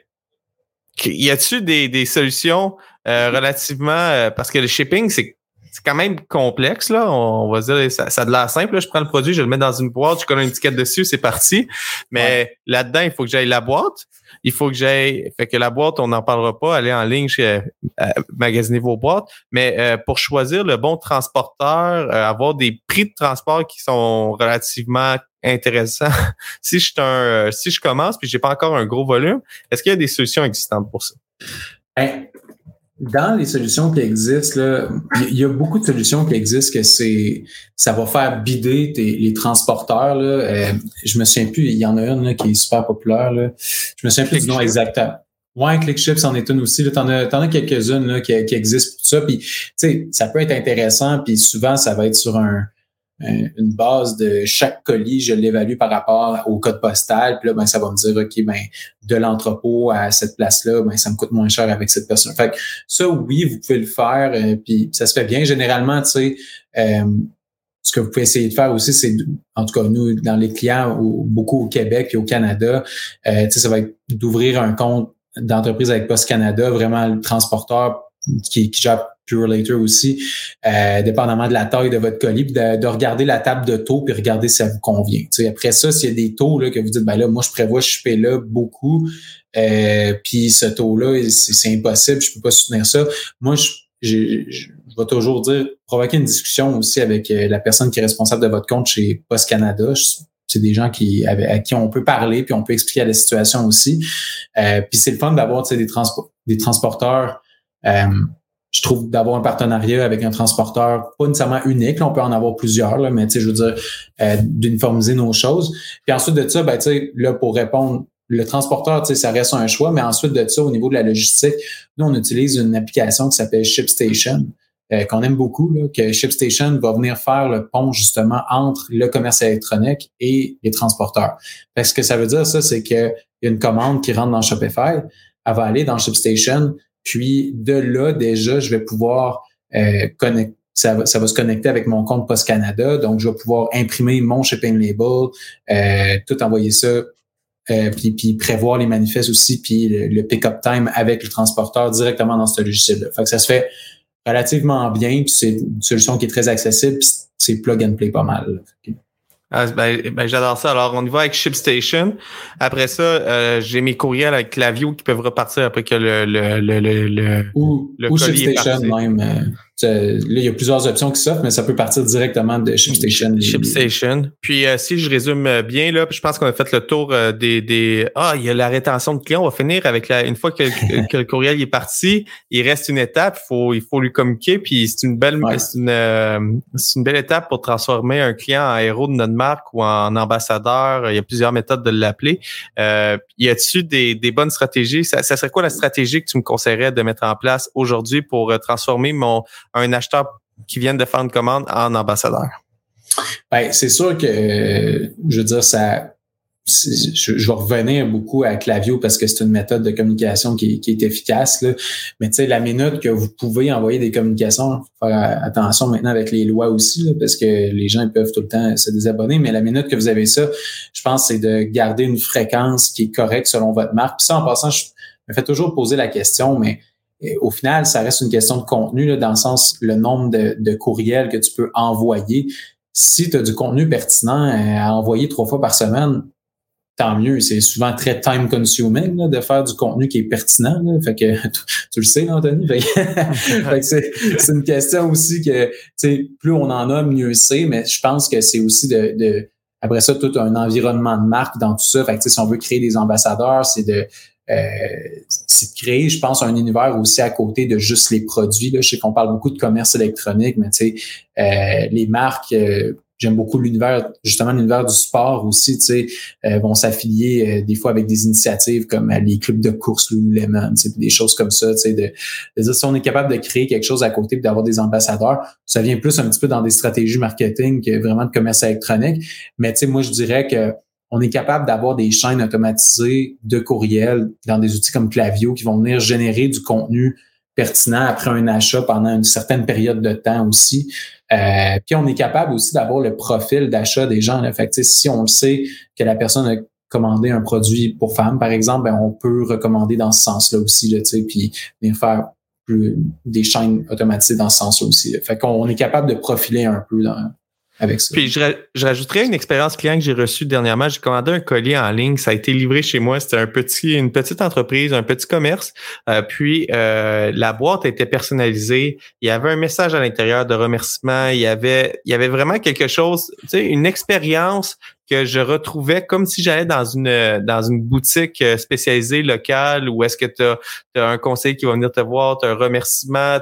Y a-t-il des, des solutions euh, relativement euh, parce que le shipping, c'est c'est quand même complexe, là. On, va dire, ça, ça a de l'air simple. Là. Je prends le produit, je le mets dans une boîte, je colle une étiquette dessus, c'est parti. Mais là-dedans, il faut que j'aille la boîte. Il faut que j'aille. Fait que la boîte, on n'en parlera pas, aller en ligne chez euh, magasiner vos boîtes. Mais pour choisir le bon transporteur, avoir des prix de transport qui sont relativement intéressants. si je suis un, si je commence puis j'ai pas encore un gros volume, est-ce qu'il y a des solutions existantes pour ça?
Ben, dans les solutions qui existent, il y a beaucoup de solutions qui existent que c'est ça va faire bider les transporteurs. Là. Euh, je me souviens plus, il y en a une qui est super populaire. Là. Je me souviens plus du nom exactement. Ouais, ClickShip, c'en est une aussi. Tu en as, as quelques-unes qui, qui existent pour ça. Puis, ça peut être intéressant, puis souvent, ça va être sur un, une base de chaque colis, je l'évalue par rapport au code postal. Puis là, ben, ça va me dire, OK, ben, de l'entrepôt à cette place-là, ben, ça me coûte moins cher avec cette personne. Fait que ça, oui, vous pouvez le faire, euh, puis ça se fait bien. Généralement, tu sais, euh, ce que vous pouvez essayer de faire aussi, c'est, en tout cas, nous, dans les clients, beaucoup au Québec et au Canada, euh, ça va être d'ouvrir un compte d'entreprise avec Post Canada, vraiment le transporteur qui, qui Pure Later aussi, euh, dépendamment de la taille de votre colis, de, de, regarder la table de taux puis regarder si ça vous convient. après ça, s'il y a des taux là, que vous dites, ben là, moi, je prévois je paie là beaucoup, euh, puis ce taux-là, c'est impossible, je peux pas soutenir ça. Moi, je, je, je, vais toujours dire, provoquer une discussion aussi avec euh, la personne qui est responsable de votre compte chez Post Canada. C'est des gens qui, à qui on peut parler, puis on peut expliquer la situation aussi. Euh, puis c'est le fun d'avoir des, des transporteurs euh, je trouve d'avoir un partenariat avec un transporteur, pas nécessairement unique, on peut en avoir plusieurs, là, mais je veux dire, euh, d'uniformiser nos choses. Puis ensuite de ça, ben, là, pour répondre, le transporteur, ça reste un choix, mais ensuite de ça, au niveau de la logistique, nous, on utilise une application qui s'appelle ShipStation, euh, qu'on aime beaucoup, là, que ShipStation va venir faire le pont justement entre le commerce électronique et les transporteurs. Parce que ce que ça veut dire, ça, c'est qu'il y a une commande qui rentre dans Shopify, elle va aller dans ShipStation, puis de là, déjà, je vais pouvoir euh, connecter. Ça va, ça va se connecter avec mon compte Post Canada. Donc, je vais pouvoir imprimer mon shipping label, euh, tout envoyer ça, euh, puis, puis prévoir les manifestes aussi, puis le, pick-up time avec le transporteur directement dans ce logiciel-là. Fait que ça se fait relativement bien, puis c'est une solution qui est très accessible, puis c'est plug and play pas mal.
Ah, ben, ben, j'adore ça. Alors, on y va avec ShipStation. Après ça, euh, j'ai mes courriels avec Clavio qui peuvent repartir après que le, le, le, le,
ou, le ou ShipStation même. Euh, là, il y a plusieurs options qui s'offrent, mais ça peut partir directement de ShipStation.
ShipStation. Puis, euh, si je résume bien, là, je pense qu'on a fait le tour euh, des, des. Ah, il y a la rétention de clients. On va finir avec la. Une fois que, que le courriel est parti, il reste une étape. Il faut, il faut lui communiquer. Puis, c'est une belle, c'est une, euh, belle étape pour transformer un client en héros de notre marque ou en ambassadeur. Il y a plusieurs méthodes de l'appeler. Euh, y a-tu des, des bonnes stratégies? Ça, ça serait quoi la stratégie que tu me conseillerais de mettre en place aujourd'hui pour transformer mon un acheteur qui vient de faire une commande en ambassadeur?
Ben, c'est sûr que, je veux dire, ça, je, vais revenir beaucoup à Clavio parce que c'est une méthode de communication qui, est efficace. Là. Mais tu sais, la minute que vous pouvez envoyer des communications, faire attention maintenant avec les lois aussi, parce que les gens peuvent tout le temps se désabonner. Mais la minute que vous avez ça, je pense c'est de garder une fréquence qui est correcte selon votre marque. Puis ça, en passant, je me fais toujours poser la question, mais au final, ça reste une question de contenu, là, dans le sens le nombre de, courriels que tu peux envoyer. Si tu as du contenu pertinent euh, à envoyer trois fois par semaine, tant mieux. C'est souvent très time consuming de faire du contenu qui est pertinent. Fait que tu, le sais, Anthony? c'est, une question aussi que plus on en a, mieux c'est, mais je pense que c'est aussi de, de après ça, tout un environnement de marque dans tout ça. Fait que, si on veut créer des ambassadeurs, c'est de c'est de créer, je pense, un univers aussi à côté de juste les produits. Là. Je sais qu'on parle beaucoup de commerce électronique, mais tu sais, les marques J'aime beaucoup l'univers, justement l'univers du sport aussi, tu sais, euh, vont s'affilier euh, des fois avec des initiatives comme euh, les clubs de course Lululemon, tu sais, des choses comme ça, tu sais, de, de, dire si on est capable de créer quelque chose à côté d'avoir des ambassadeurs, ça vient plus un petit peu dans des stratégies marketing que vraiment de commerce électronique. Mais tu sais, moi je dirais que on est capable d'avoir des chaînes automatisées de courriel dans des outils comme Clavio qui vont venir générer du contenu pertinent après un achat pendant une certaine période de temps aussi. Euh, puis on est capable aussi d'avoir le profil d'achat des gens. Là. Fait si on le sait que la personne a commandé un produit pour femme, par exemple, ben, on peut recommander dans ce sens-là aussi, là, puis venir faire plus, des chaînes automatisées dans ce sens-là aussi. Fait qu'on est capable de profiler un peu dans,
puis je, rajouterais une expérience client que j'ai reçue dernièrement. J'ai commandé un colis en ligne. Ça a été livré chez moi. C'était un petit, une petite entreprise, un petit commerce. Euh, puis euh, la boîte était personnalisée. Il y avait un message à l'intérieur de remerciement. Il y avait, il y avait vraiment quelque chose, tu sais, une expérience que je retrouvais comme si j'allais dans une dans une boutique euh, spécialisée locale où est-ce que tu as, un conseil qui va venir te voir, tu as un remerciement.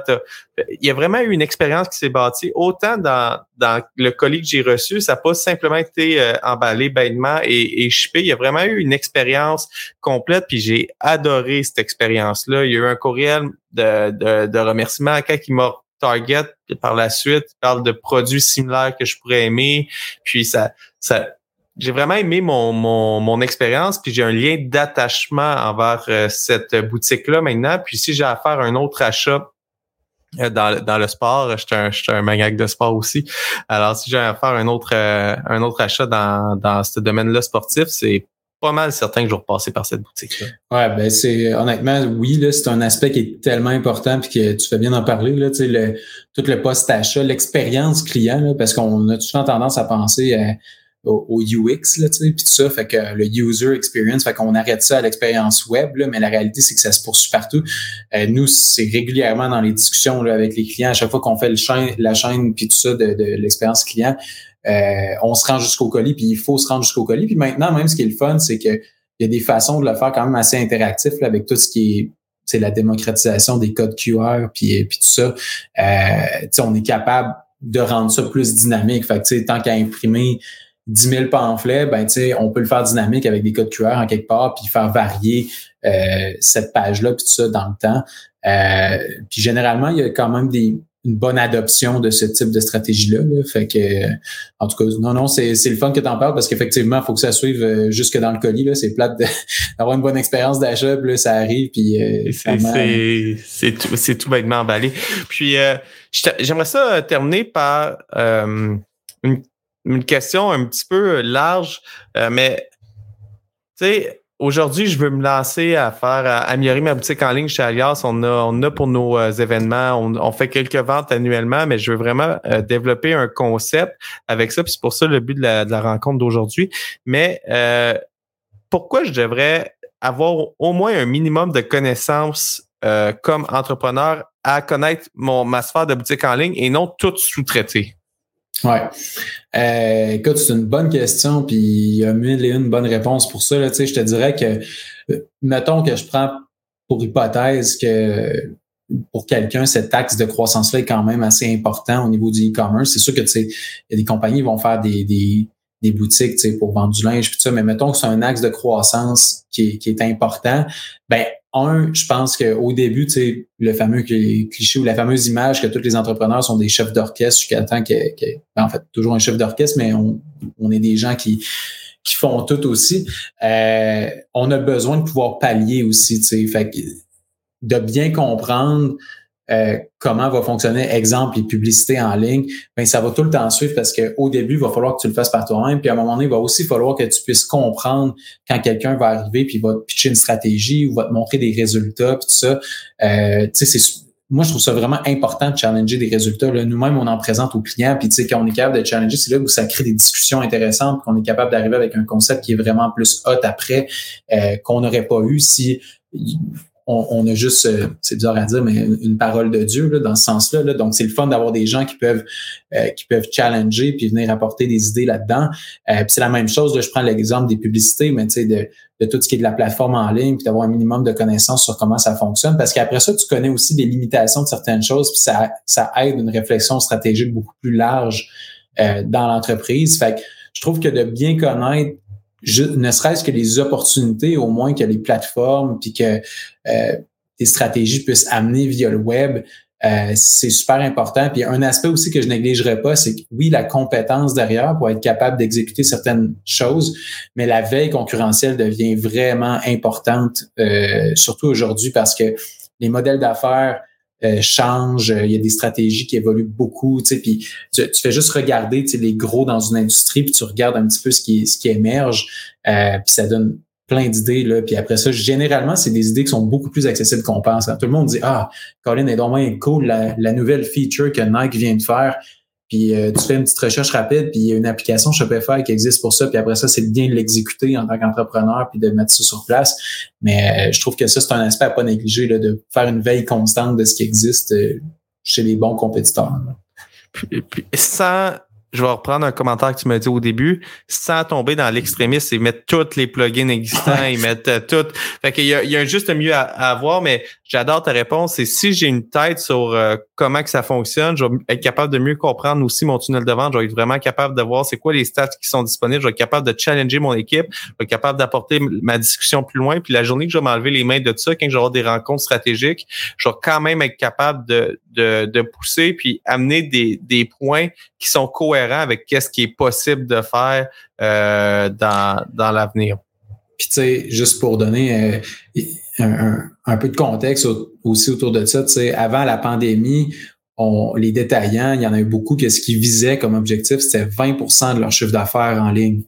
Il y a vraiment eu une expérience qui s'est bâtie. Autant dans, dans le colis que j'ai reçu, ça n'a pas simplement été euh, emballé bêtement et, et. Il y a vraiment eu une expérience complète, puis j'ai adoré cette expérience-là. Il y a eu un courriel de, de, de remerciement à qui m'a target par la suite parle de produits similaires que je pourrais aimer puis ça ça j'ai vraiment aimé mon, mon, mon expérience, puis j'ai un lien d'attachement envers euh, cette boutique-là maintenant. Puis si j'ai à faire un autre achat euh, dans, dans le sport, je suis un, un maniaque de sport aussi. Alors si j'ai à faire un autre euh, un autre achat dans, dans ce domaine-là sportif, c'est pas mal certain que je vais repasser par cette boutique-là.
Ouais, ben c'est honnêtement, oui, là, c'est un aspect qui est tellement important puis que tu fais bien d'en parler, là, le, tout le post-achat, l'expérience client, là, parce qu'on a souvent tendance à penser à au, UX, là, puis tout ça, fait que le user experience, fait qu'on arrête ça à l'expérience web, là, mais la réalité, c'est que ça se poursuit partout. Euh, nous, c'est régulièrement dans les discussions là, avec les clients, à chaque fois qu'on fait le chaîne, la chaîne, puis tout ça de, de l'expérience client, euh, on se rend jusqu'au colis, puis il faut se rendre jusqu'au colis. Puis maintenant, même ce qui est le fun, c'est que il y a des façons de le faire quand même assez interactif là, avec tout ce qui est c'est la démocratisation des codes QR puis, puis tout ça. Euh, on est capable de rendre ça plus dynamique. Fait que, tant qu'à imprimer 10 000 pamphlets, ben, on peut le faire dynamique avec des codes QR en quelque part, puis faire varier euh, cette page-là, puis tout ça dans le temps. Euh, puis généralement, il y a quand même des, une bonne adoption de ce type de stratégie-là. Fait que, en tout cas, non, non, c'est, le fun que tu en parles parce qu'effectivement, il faut que ça suive euh, jusque dans le colis. Là. C'est plate d'avoir une bonne expérience d'achat, puis là, ça arrive, puis
c'est, c'est, tout, c'est tout bêtement emballé. Puis j'aimerais ça terminer par une une question un petit peu large, euh, mais tu sais, aujourd'hui, je veux me lancer à faire, à améliorer ma boutique en ligne chez Alias. On a, on a pour nos euh, événements, on, fait quelques ventes annuellement, mais je veux vraiment euh, développer un concept avec ça. Puis c'est pour ça le but de la, de la rencontre d'aujourd'hui. Mais pourquoi je devrais avoir au moins un minimum de connaissances comme entrepreneur à connaître mon, ma sphère de boutique en ligne et non tout sous-traiter?
Ouais. Euh, écoute, c'est une bonne question, puis il y a mille et une bonnes réponses pour ça. Là. Tu sais, je te dirais que, euh, mettons que je prends pour hypothèse que pour quelqu'un, cet axe de croissance-là est quand même assez important au niveau du e-commerce. C'est sûr que tu sais, il y a des compagnies qui vont faire des, des, des boutiques tu sais, pour vendre du linge, puis ça, mais mettons que c'est un axe de croissance qui est, qui est important. Ben, un, je pense qu'au début, tu sais, le fameux cliché ou la fameuse image que tous les entrepreneurs sont des chefs d'orchestre jusqu'à temps que, ben, en fait, toujours un chef d'orchestre, mais on, on est des gens qui, qui font tout aussi. Euh, on a besoin de pouvoir pallier aussi, tu sais. Fait de bien comprendre euh, comment va fonctionner, exemple, les publicités en ligne, ben ça va tout le temps suivre parce qu'au début, il va falloir que tu le fasses par toi-même. Puis à un moment donné, il va aussi falloir que tu puisses comprendre quand quelqu'un va arriver puis va te pitcher une stratégie ou va te montrer des résultats puis tout ça. Euh, tu sais, c'est moi, je trouve ça vraiment important de challenger des résultats. Nous-mêmes, on en présente aux clients, puis tu sais, quand on est capable de challenger, c'est là où ça crée des discussions intéressantes, qu'on est capable d'arriver avec un concept qui est vraiment plus hot après, euh, qu'on n'aurait pas eu si on, a juste, euh, c'est bizarre à dire, mais une, parole de Dieu là, dans ce sens-là. Là. Donc, c'est le fun d'avoir des gens qui peuvent euh, qui peuvent challenger puis venir apporter des idées là-dedans. Euh, c'est la même chose, là, je prends l'exemple des publicités, mais tu sais, de, de tout ce qui est de la plateforme en ligne, puis d'avoir un minimum de connaissances sur comment ça fonctionne. Parce qu'après ça, tu connais aussi des limitations de certaines choses, puis ça, ça aide une réflexion stratégique beaucoup plus large dans l'entreprise. Fait que je trouve que de bien connaître ne serait-ce que les opportunités, au moins que les plateformes, puis que euh, des stratégies puissent amener via le web, euh, c'est super important. Puis un aspect aussi que je négligerais pas, c'est que oui, la compétence derrière pour être capable d'exécuter certaines choses, mais la veille concurrentielle devient vraiment importante, euh, surtout aujourd'hui parce que les modèles d'affaires euh, change, euh, il y a des stratégies qui évoluent beaucoup, tu sais, puis tu, fais juste regarder, tu sais, les gros dans une industrie, puis tu regardes un petit peu ce qui, ce qui émerge, euh, puis ça donne plein d'idées, là, puis après ça, généralement, c'est des idées qui sont beaucoup plus accessibles qu'on pense. Tout le monde dit, ah, Colin est donc moins cool, la, la nouvelle feature que Nike vient de faire, puis euh, tu fais une petite recherche rapide, puis il y a une application Shopify qui existe pour ça, puis après ça, c'est bien de l'exécuter en tant qu'entrepreneur, puis de mettre ça sur place. Mais euh, je trouve que ça, c'est un aspect à pas négliger, là, de faire une veille constante de ce qui existe euh, chez les bons compétiteurs.
Sans je vais reprendre un commentaire que tu m'as dit au début, sans tomber dans l'extrémisme ils mettent tous les plugins existants, ils mettent euh, tout. Fait qu'il y a, il y a un juste mieux à, avoir, mais j'adore ta réponse. C'est si j'ai une tête sur euh, comment que ça fonctionne, je vais être capable de mieux comprendre aussi mon tunnel de vente. Je vais être vraiment capable de voir c'est quoi les stats qui sont disponibles. Je vais être capable de challenger mon équipe. Je vais être capable d'apporter ma discussion plus loin. Puis la journée que je vais m'enlever les mains de ça, quand j'aurai des rencontres stratégiques, je vais quand même être capable de, de, de pousser puis amener des, des points qui sont cohérents avec qu'est-ce qui est possible de faire euh, dans, dans l'avenir.
Puis tu sais, juste pour donner euh, un, peu de contexte aussi autour de ça, tu sais, avant la pandémie, on, les détaillants, il y en a eu beaucoup que ce qu'ils visaient comme objectif, c'était 20% de leur chiffre d'affaires en ligne.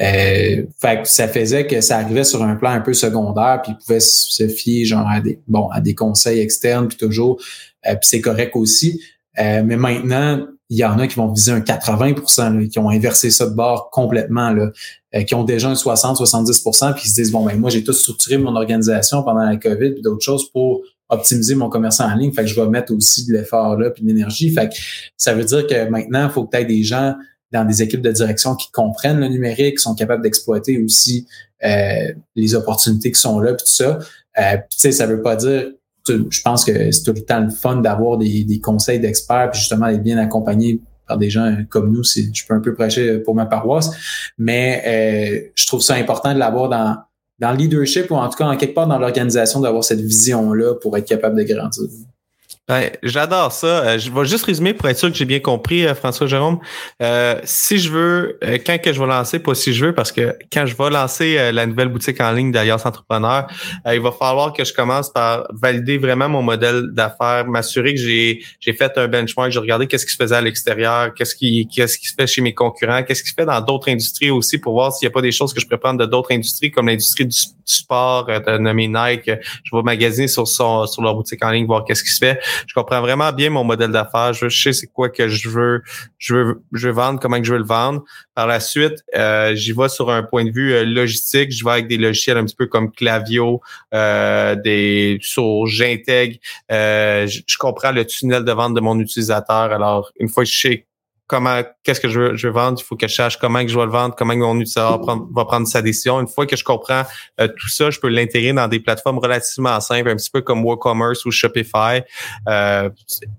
Euh, fait que ça faisait que ça arrivait sur un plan un peu secondaire, puis ils pouvaient se fier genre à des bon à des conseils externes, puis toujours, puis c'est correct aussi. mais maintenant, il y en a qui vont viser un 80% qui ont inversé ça de bord complètement, là, euh, qui ont déjà un 60-70% puis ils se disent, bon, ben moi, j'ai tout structuré mon organisation pendant la COVID puis d'autres choses pour optimiser mon commerce en ligne. Fait que je vais mettre aussi de l'effort là puis de l'énergie. Fait que ça veut dire que maintenant, il faut aies des gens dans des équipes de direction qui comprennent le numérique, qui sont capables d'exploiter aussi euh, les opportunités qui sont là, puis tout ça. Euh, tu sais, ça veut pas dire je pense que c'est tout le temps le fun d'avoir des, conseils d'experts, puis justement d'être bien accompagné par des gens comme nous. Je peux un peu prêcher pour ma paroisse, mais euh, je trouve ça important de l'avoir dans, dans le leadership ou en tout cas en quelque part dans l'organisation d'avoir cette vision-là pour être capable de grandir.
Ouais, J'adore ça. Euh, je vais juste résumer pour être sûr que j'ai bien compris, euh, François Jérôme. Euh, si je veux, quand que je vais lancer, pas si je veux, parce que quand je vais lancer la nouvelle boutique en ligne d'Alliance Entrepreneur, il va falloir que je commence par valider vraiment mon modèle d'affaires, m'assurer que j'ai fait un benchmark, j'ai regardé qu'est-ce qui se faisait à l'extérieur, qu'est-ce qui qu'est-ce qui se fait chez mes concurrents, qu'est-ce qui se fait dans d'autres industries aussi pour voir s'il n'y a pas des choses que je pourrais prendre de d'autres industries comme l'industrie du, sport, de nommer Nike. Je vais magasiner sur son, sur leur boutique en ligne, voir qu'est-ce qui se fait je comprends vraiment bien mon modèle d'affaires. Je, sais c'est quoi que je veux, je veux, je veux vendre, comment que je veux le vendre. Par la suite, euh, j'y vais sur un point de vue euh, logistique. Je vais avec des logiciels un petit peu comme Clavio, euh, des sur j'intègre. Euh, je, je comprends le tunnel de vente de mon utilisateur. Alors, une fois que je sais comment, qu'est-ce que je veux, je veux vendre, il faut que je sache comment que je vais le vendre, comment mon utilisateur va prendre sa décision. Une fois que je comprends euh, tout ça, je peux l'intégrer dans des plateformes relativement simples, un petit peu comme WooCommerce ou Shopify. Euh,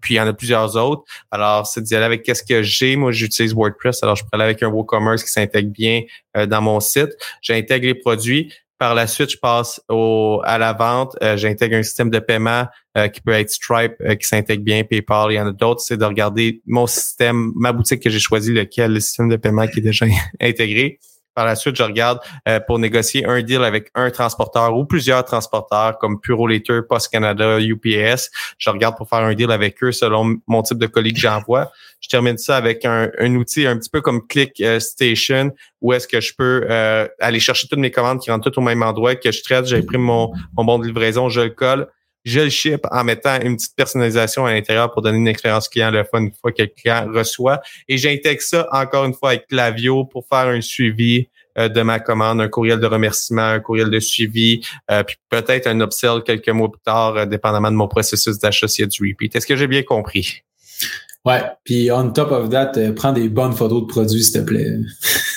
puis il y en a plusieurs autres. Alors, c'est d'y aller avec qu'est-ce que j'ai. Moi, j'utilise WordPress, alors je peux aller avec un WooCommerce qui s'intègre bien euh, dans mon site. J'intègre les produits. Par la suite, je passe au, à la vente. Euh, j'intègre un système de paiement euh, qui peut être Stripe, euh, qui s'intègre bien, PayPal. Il y en a d'autres. C'est de regarder mon système, ma boutique que j'ai choisi, lequel le système de paiement qui est déjà intégré. Par la suite, je regarde euh, pour négocier un deal avec un transporteur ou plusieurs transporteurs comme Purolator, Post Canada, UPS. Je regarde pour faire un deal avec eux selon mon type de colis que j'envoie. Je termine ça avec un, outil un petit peu comme Click euh, Station où est-ce que je peux euh, aller chercher toutes mes commandes qui rentrent toutes au même endroit, que je traite, j'imprime mon, mon bon de livraison, je le colle je le ship en mettant une petite personnalisation à l'intérieur pour donner une expérience client le fun une fois que le client reçoit. Et j'intègre ça encore une fois avec Clavio pour faire un suivi de ma commande, un courriel de remerciement, un courriel de suivi, puis peut-être un upsell quelques mois plus tard, dépendamment de mon processus d'achat s'il y a du repeat. Est-ce que j'ai bien compris?
Ouais, puis on top of that, prends des bonnes photos de produits, s'il te plaît.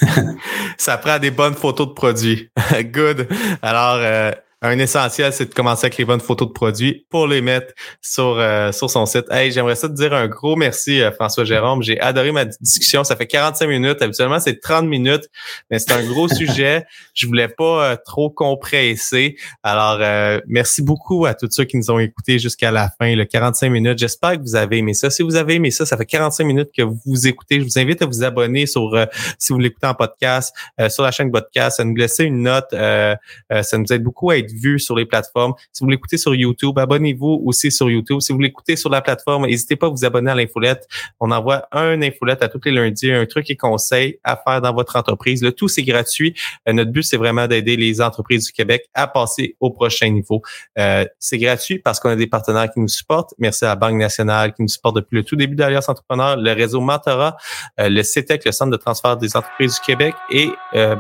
Ça prend des bonnes photos de produits. Good. Alors, un essentiel, c'est de commencer avec les bonnes photos de produits pour les mettre sur, euh, sur son site. Hey, j'aimerais ça te dire un gros merci, euh, François Jérôme. J'ai adoré ma discussion. Ça fait 45 minutes. Habituellement, c'est 30 minutes, mais c'est un gros sujet. Je voulais pas euh, trop compresser. Alors, merci beaucoup à tous ceux qui nous ont écoutés jusqu'à la fin, le 45 minutes. J'espère que vous avez aimé ça. Si vous avez aimé ça, ça fait 45 minutes que vous écoutez. Je vous invite à vous abonner sur, si vous l'écoutez en podcast, sur la chaîne podcast, à nous laisser une note. ça nous aide beaucoup à être vu sur les plateformes. Si vous l'écoutez sur YouTube, abonnez-vous aussi sur YouTube. Si vous l'écoutez sur la plateforme, n'hésitez pas à vous abonner à l'infolette. On envoie un infolette à tous les lundis, un truc et conseil à faire dans votre entreprise. Le tout, c'est gratuit. Euh, notre but, c'est vraiment d'aider les entreprises du Québec à passer au prochain niveau. Euh, c'est gratuit parce qu'on a des partenaires qui nous supportent. Merci à la Banque nationale qui nous supporte depuis le tout début d'Alliance Entrepreneur, le réseau Mentora, euh, le CETEC, le Centre de transfert des entreprises du Québec et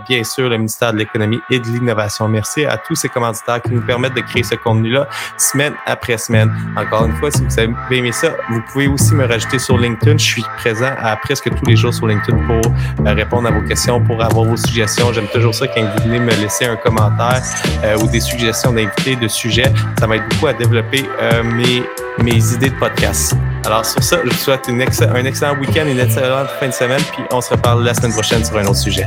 bien sûr le ministère de l'Économie et de l'Innovation. Merci à tous ces commanditaires qui nous permettent de créer ce contenu-là semaine après semaine. Encore une fois, si vous avez aimé ça, vous pouvez aussi me rajouter sur LinkedIn. Je suis présent à presque tous les jours sur LinkedIn pour euh, répondre à vos questions, pour avoir vos suggestions. J'aime toujours ça quand vous venez me laisser un commentaire euh, ou des suggestions d'invités, de sujets. Ça m'aide beaucoup à développer euh, mes, mes idées de podcast. Alors sur ça, je vous souhaite un excellent week-end, une excellente fin de semaine, puis on se reparle la semaine prochaine sur un autre sujet.